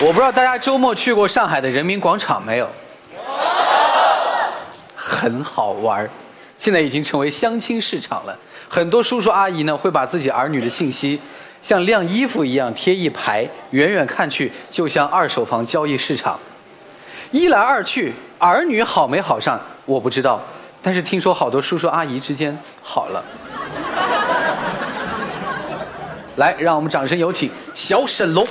我不知道大家周末去过上海的人民广场没有？很好玩现在已经成为相亲市场了。很多叔叔阿姨呢会把自己儿女的信息像晾衣服一样贴一排，远远看去就像二手房交易市场。一来二去，儿女好没好上我不知道，但是听说好多叔叔阿姨之间好了。来，让我们掌声有请小沈龙。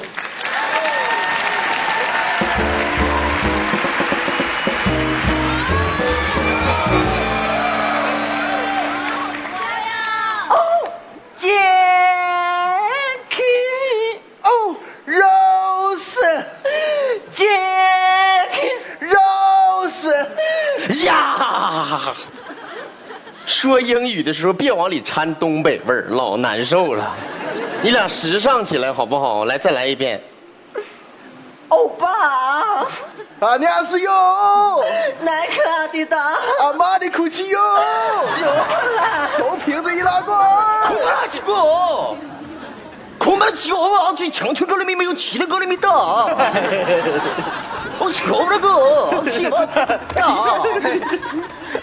杰克哦，Rose，杰克 Rose 呀！说英语的时候别往里掺东北味儿，老难受了。你俩时尚起来好不好？来，再来一遍。欧巴， 안녕하세요， 耐克阿迪达，阿玛尼库奇哟，久了，手瓶子一拉过，空了几个，空了几个，我去强吹高里面没有气的高里面打，我求了个，气我打，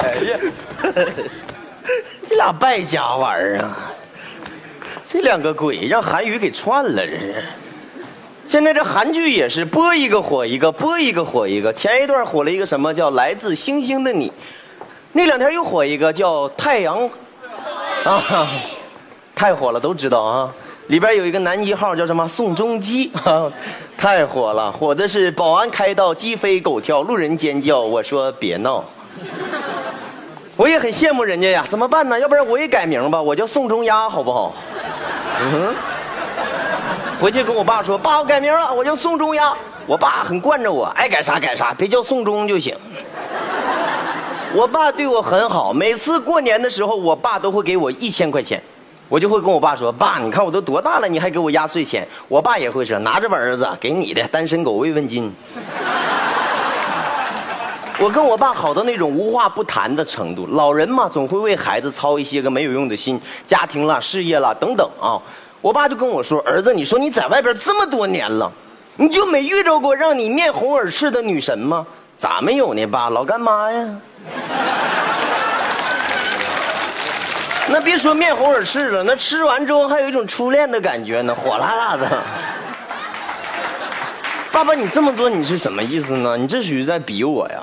哎呀，这俩败家玩意儿啊！ 这两个鬼让韩语给串了，这是。现在这韩剧也是播一个火一个，播一个火一个。前一段火了一个什么叫《来自星星的你》，那两天又火一个叫《太阳》，啊，太火了，都知道啊。里边有一个男一号叫什么宋仲基，啊，太火了，火的是保安开道，鸡飞狗跳，路人尖叫。我说别闹，我也很羡慕人家呀，怎么办呢？要不然我也改名吧，我叫宋仲鸭，好不好？嗯。回去跟我爸说：“爸，我改名了，我叫宋仲鸭。”我爸很惯着我，爱改啥改啥，别叫宋仲就行。我爸对我很好，每次过年的时候，我爸都会给我一千块钱，我就会跟我爸说：“爸，你看我都多大了，你还给我压岁钱？”我爸也会说：“拿着吧，儿子，给你的单身狗慰问金。”我跟我爸好到那种无话不谈的程度，老人嘛，总会为孩子操一些个没有用的心，家庭啦、事业啦等等啊。我爸就跟我说：“儿子，你说你在外边这么多年了，你就没遇着过让你面红耳赤的女神吗？咋没有呢，爸？老干妈呀！那别说面红耳赤了，那吃完之后还有一种初恋的感觉呢，火辣辣的。爸爸，你这么做你是什么意思呢？你这属于在逼我呀？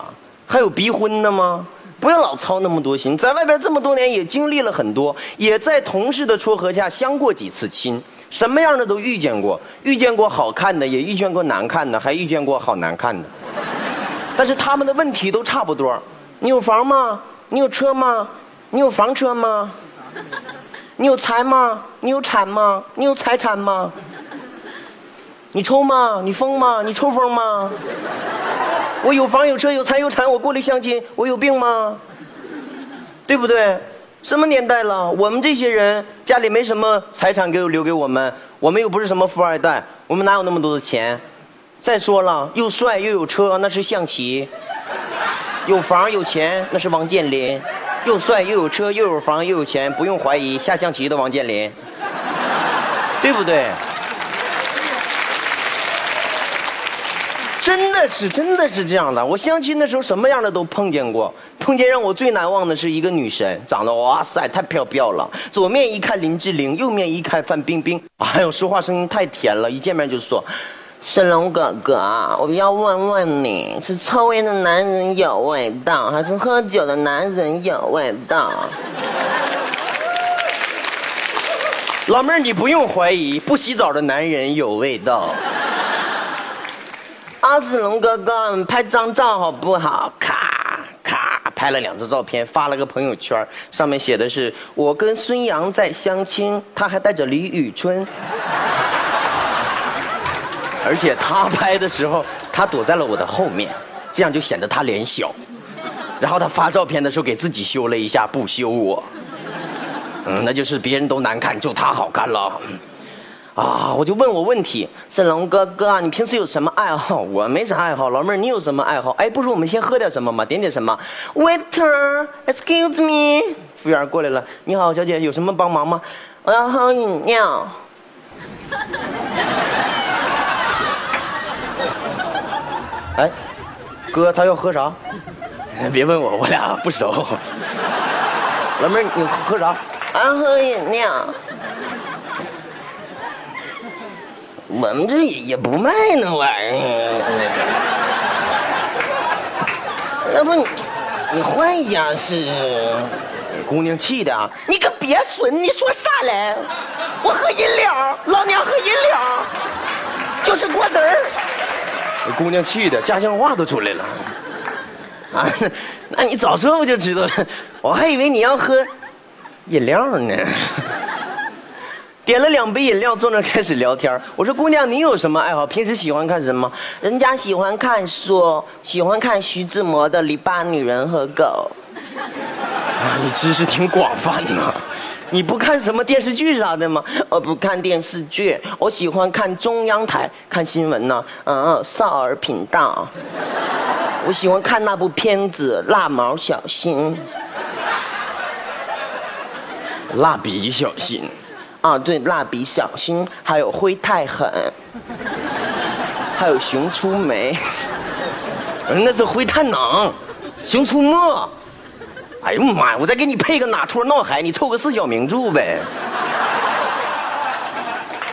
还有逼婚的吗？”不要老操那么多心，在外边这么多年也经历了很多，也在同事的撮合下相过几次亲，什么样的都遇见过，遇见过好看的，也遇见过难看的，还遇见过好难看的。但是他们的问题都差不多：你有房吗？你有车吗？你有房车吗？你有财吗？你有产吗？你有财产吗？你抽吗？你疯吗？你抽风吗？我有房有车有财有产，我过来相亲，我有病吗？对不对？什么年代了？我们这些人家里没什么财产给我留给我们，我们又不是什么富二代，我们哪有那么多的钱？再说了，又帅又有车，那是象棋；有房有钱，那是王健林；又帅又有车又有房又有钱，不用怀疑，下象棋的王健林，对不对？真的是，真的是这样的。我相亲的时候，什么样的都碰见过。碰见让我最难忘的是一个女神，长得哇塞太漂漂了。左面一看林志玲，右面一看范冰冰。哎呦，说话声音太甜了，一见面就说：“沈龙哥哥，我要问问你，是抽烟的男人有味道，还是喝酒的男人有味道？”老妹儿，你不用怀疑，不洗澡的男人有味道。阿子龙哥哥，拍张照好不好？咔咔拍了两张照片，发了个朋友圈，上面写的是我跟孙杨在相亲，他还带着李宇春，而且他拍的时候，他躲在了我的后面，这样就显得他脸小。然后他发照片的时候给自己修了一下，不修我。嗯，那就是别人都难看，就他好看了。啊，我就问我问题，沈龙哥哥，你平时有什么爱好？我没啥爱好。老妹儿，你有什么爱好？哎，不如我们先喝点什么嘛，点点什么？Waiter，excuse me，服务员过来了，你好，小姐，有什么帮忙吗？我要喝饮料。哎，哥，他要喝啥？别问我，我俩不熟。老妹儿，你喝啥？我要喝饮料。我们这也也不卖那玩意儿，要不你你换一家试试？姑娘气的，你可别损，你说啥来？我喝饮料，老娘喝饮料，就是果子儿。姑娘气的，家乡话都出来了。啊，那你早说我就知道了，我还以为你要喝饮料呢。点了两杯饮料，坐那开始聊天。我说：“姑娘，你有什么爱好？平时喜欢看什么？”人家喜欢看书，喜欢看徐志摩的《篱笆女人和狗》。啊，你知识挺广泛呐。你不看什么电视剧啥的吗？我不看电视剧，我喜欢看中央台看新闻呢。嗯，少儿频道。我喜欢看那部片子《蜡毛小新》。蜡笔小新。啊，对，蜡笔小新，还有灰太狠，还有熊出没，那是灰太狼，熊出没。哎呦妈呀！我再给你配个哪托闹海，你凑个四小名著呗。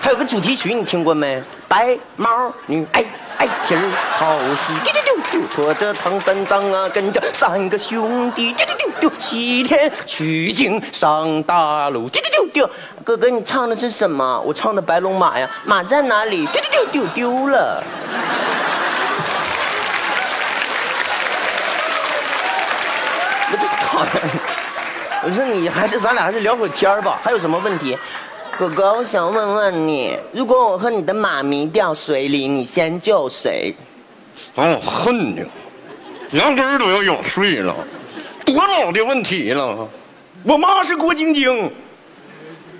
还有个主题曲，你听过没？白毛女，哎哎，天儿好西，丢丢丢就，拖着唐三藏啊，跟着三个兄弟，丢丢丢丢，西天取经上大路，丢丢丢丢。哥哥，你唱的是什么？我唱的白龙马呀，马在哪里？丢丢丢丢丢了。我这讨厌！我说你还是咱俩还是聊会天吧。还有什么问题？哥哥，我想问问你，如果我和你的妈咪掉水里，你先救谁？我恨你，牙根儿都要咬碎了，多老的问题了。我妈是郭晶晶，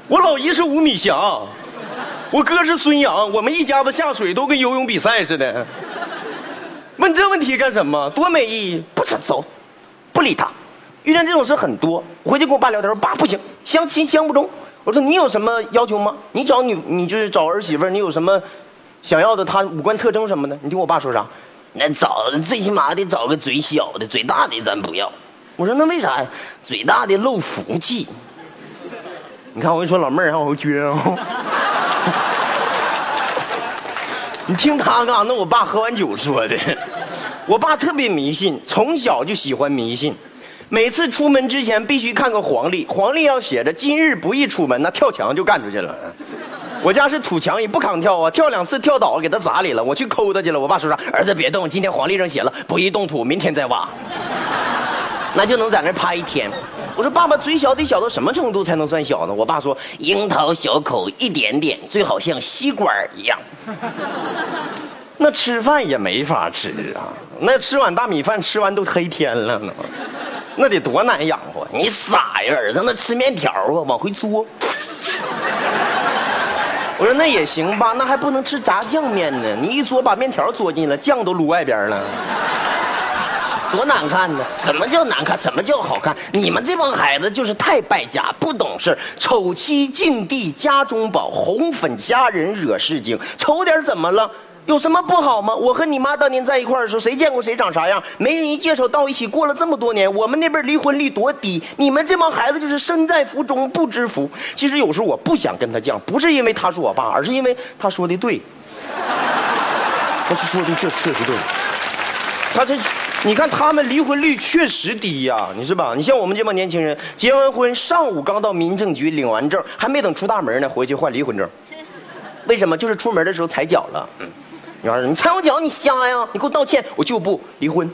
我老姨是吴米霞，我哥是孙杨，我们一家子下水都跟游泳比赛似的。问这问题干什么？多没意义！不吃走，不理他。遇见这种事很多，我回去跟我爸聊天，说爸不行，相亲相不中。我说你有什么要求吗？你找女，你就是找儿媳妇你有什么想要的？她五官特征什么的？你听我爸说啥？那找最起码得找个嘴小的，嘴大的咱不要。我说那为啥呀？嘴大的漏福气。你看我一说老妹儿，还往回撅啊。你听他干啥？那我爸喝完酒说的。我爸特别迷信，从小就喜欢迷信。每次出门之前必须看个黄历，黄历要写着今日不宜出门，那跳墙就干出去了。我家是土墙，也不抗跳啊，跳两次跳倒，给他砸里了。我去抠他去了。我爸说啥？儿子别动，今天黄历上写了不宜动土，明天再挖。那就能在那趴一天。我说爸爸，嘴小得小到什么程度才能算小呢？我爸说樱桃小口一点点，最好像吸管一样。那吃饭也没法吃啊，那吃碗大米饭吃完都黑天了呢。那得多难养活！你傻呀，儿子，那吃面条啊，往回嘬。我说那也行吧，那还不能吃炸酱面呢。你一嘬把面条嘬进了，酱都撸外边了，多难看呢！什么叫难看？什么叫好看？你们这帮孩子就是太败家，不懂事。丑妻近地家中宝，红粉佳人惹事精。丑点怎么了？有什么不好吗？我和你妈当年在一块儿的时候，谁见过谁长啥样？媒人一介绍到一起，过了这么多年，我们那边离婚率多低？你们这帮孩子就是身在福中不知福。其实有时候我不想跟他犟，不是因为他是我爸，而是因为他说的对。他说的确确实对。他这，你看他们离婚率确实低呀，你是吧？你像我们这帮年轻人，结完婚上午刚到民政局领完证，还没等出大门呢，回去换离婚证。为什么？就是出门的时候踩脚了。嗯。女儿，你踩我脚，你瞎呀？你给我道歉，我就不离婚。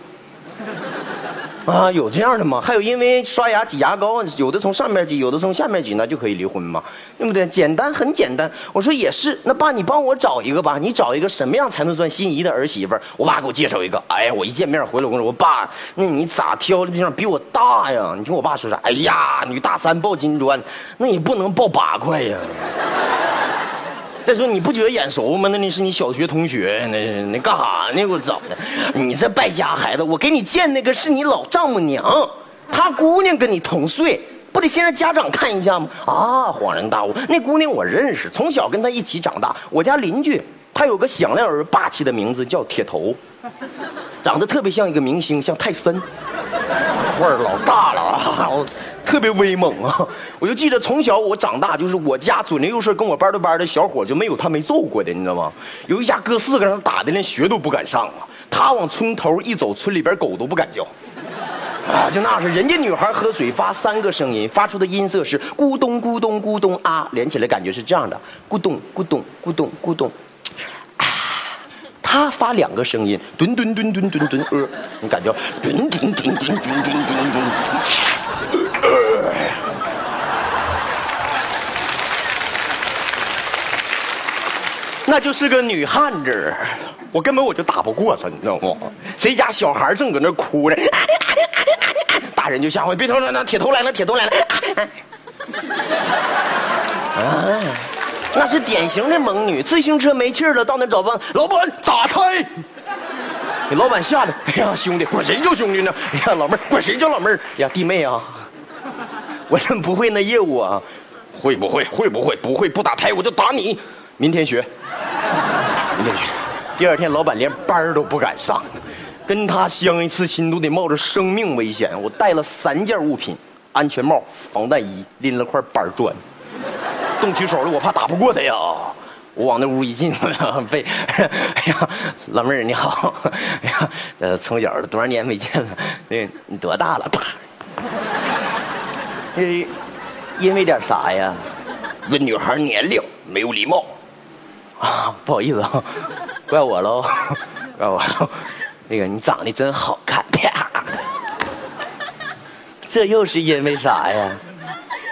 啊，有这样的吗？还有因为刷牙挤牙膏，有的从上面挤，有的从下面挤，那就可以离婚吗？对不对？简单，很简单。我说也是。那爸，你帮我找一个吧。你找一个什么样才能算心仪的儿媳妇？我爸给我介绍一个。哎呀，我一见面回来，我说，我爸，那你咋挑的对象比我大呀？你听我爸说啥？哎呀，女大三抱金砖，那也不能抱八块呀。再说你不觉得眼熟吗？那那是你小学同学，那那干啥呢？给我整的！你这败家孩子，我给你见那个是你老丈母娘，她姑娘跟你同岁，不得先让家长看一下吗？啊，恍然大悟，那姑娘我认识，从小跟她一起长大，我家邻居，她有个响亮而霸气的名字叫铁头，长得特别像一个明星，像泰森，腕儿老大了啊！特别威猛啊！我就记得从小我长大，就是我家左邻右舍跟我班对班的小伙就没有他没揍过的，你知道吗？有一家哥四个让他打的连学都不敢上啊！他往村头一走，村里边狗都不敢叫。啊，就那是人家女孩喝水发三个声音，发出的音色是咕咚咕咚咕咚啊，连起来感觉是这样的，咕咚咕咚咕咚咕咚。啊，他发两个声音，吨吨吨吨吨吨呃，你感觉吨吨吨吨吨吨吨吨。那就是个女汉子，我根本我就打不过她，你知道吗？谁家小孩正搁那哭着，大人就吓坏，别吵吵，铁头来了，铁头来了。啊，那是典型的猛女，自行车没气了，到那找帮老板打胎。给老板吓得，哎呀，兄弟，管谁叫兄弟呢？哎呀，老妹儿，管谁叫老妹儿？呀，弟妹啊，我真不会那业务啊，会不会？会不会？不会，不打胎我就打你。明天学，明天学。第二天，老板连班儿都不敢上，跟他相一次亲都得冒着生命危险。我带了三件物品：安全帽、防弹衣，拎了块板砖。动起手来，我怕打不过他呀。我往那屋一进，被，哎呀，老妹儿你好，哎呀，呃，从小多少年没见了，那你多大了？啪，因因为点啥呀？问女孩年龄没有礼貌，啊，不好意思啊，怪我喽，怪我喽，那个你长得真好看，啪，这又是因为啥呀？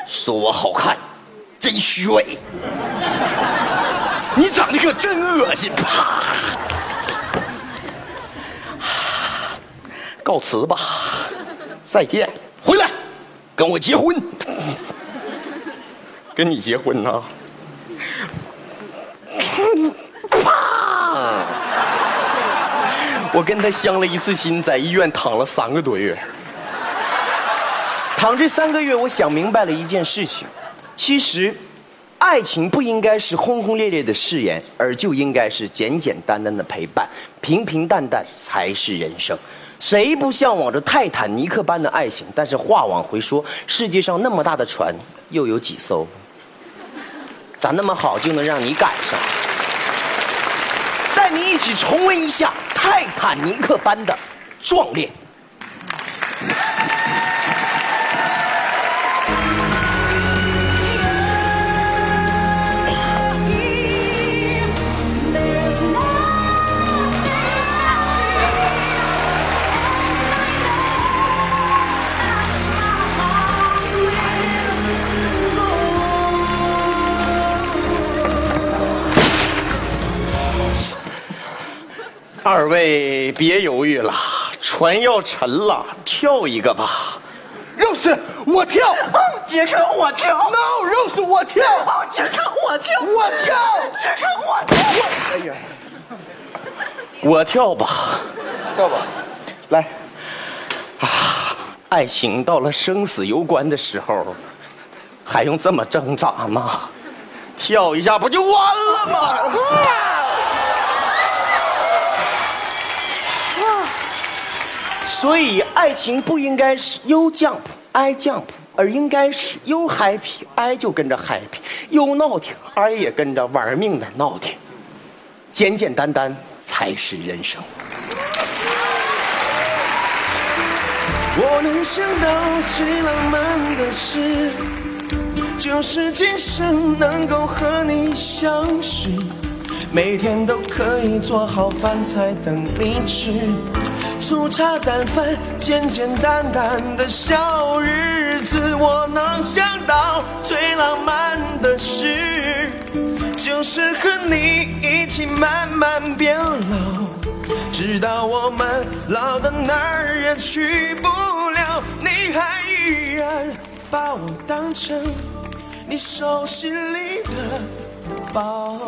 说我好看，真虚伪。你长得可真恶心！啪，告辞吧，再见，回来，跟我结婚，跟你结婚呐！我跟他相了一次亲，在医院躺了三个多月。躺这三个月，我想明白了一件事情，其实。爱情不应该是轰轰烈烈的誓言，而就应该是简简单单的陪伴，平平淡淡才是人生。谁不向往着泰坦尼克般的爱情？但是话往回说，世界上那么大的船，又有几艘？咋那么好就能让你赶上？带你一起重温一下泰坦尼克般的壮烈。位别犹豫了，船要沉了，跳一个吧。Rose，我跳。杰克，我跳。No，Rose，我跳。杰克，我跳。我跳。杰克，我跳。哎呀，我跳吧。跳吧，来，啊爱情到了生死攸关的时候，还用这么挣扎吗？跳一下不就完了吗？所以，爱情不应该是 you jump I jump，而应该是 you happy I 就跟着 happy，you 闹挺 I 也跟着玩命的闹挺，简简单单才是人生。我能想到最浪漫的事，就是今生能够和你相识，每天都可以做好饭菜等你吃，粗茶淡饭，简简单单的小日子。我能想到最浪漫的事，就是和你一起慢慢变老。直到我们老的哪儿也去不了，你还依然把我当成你手心里的宝。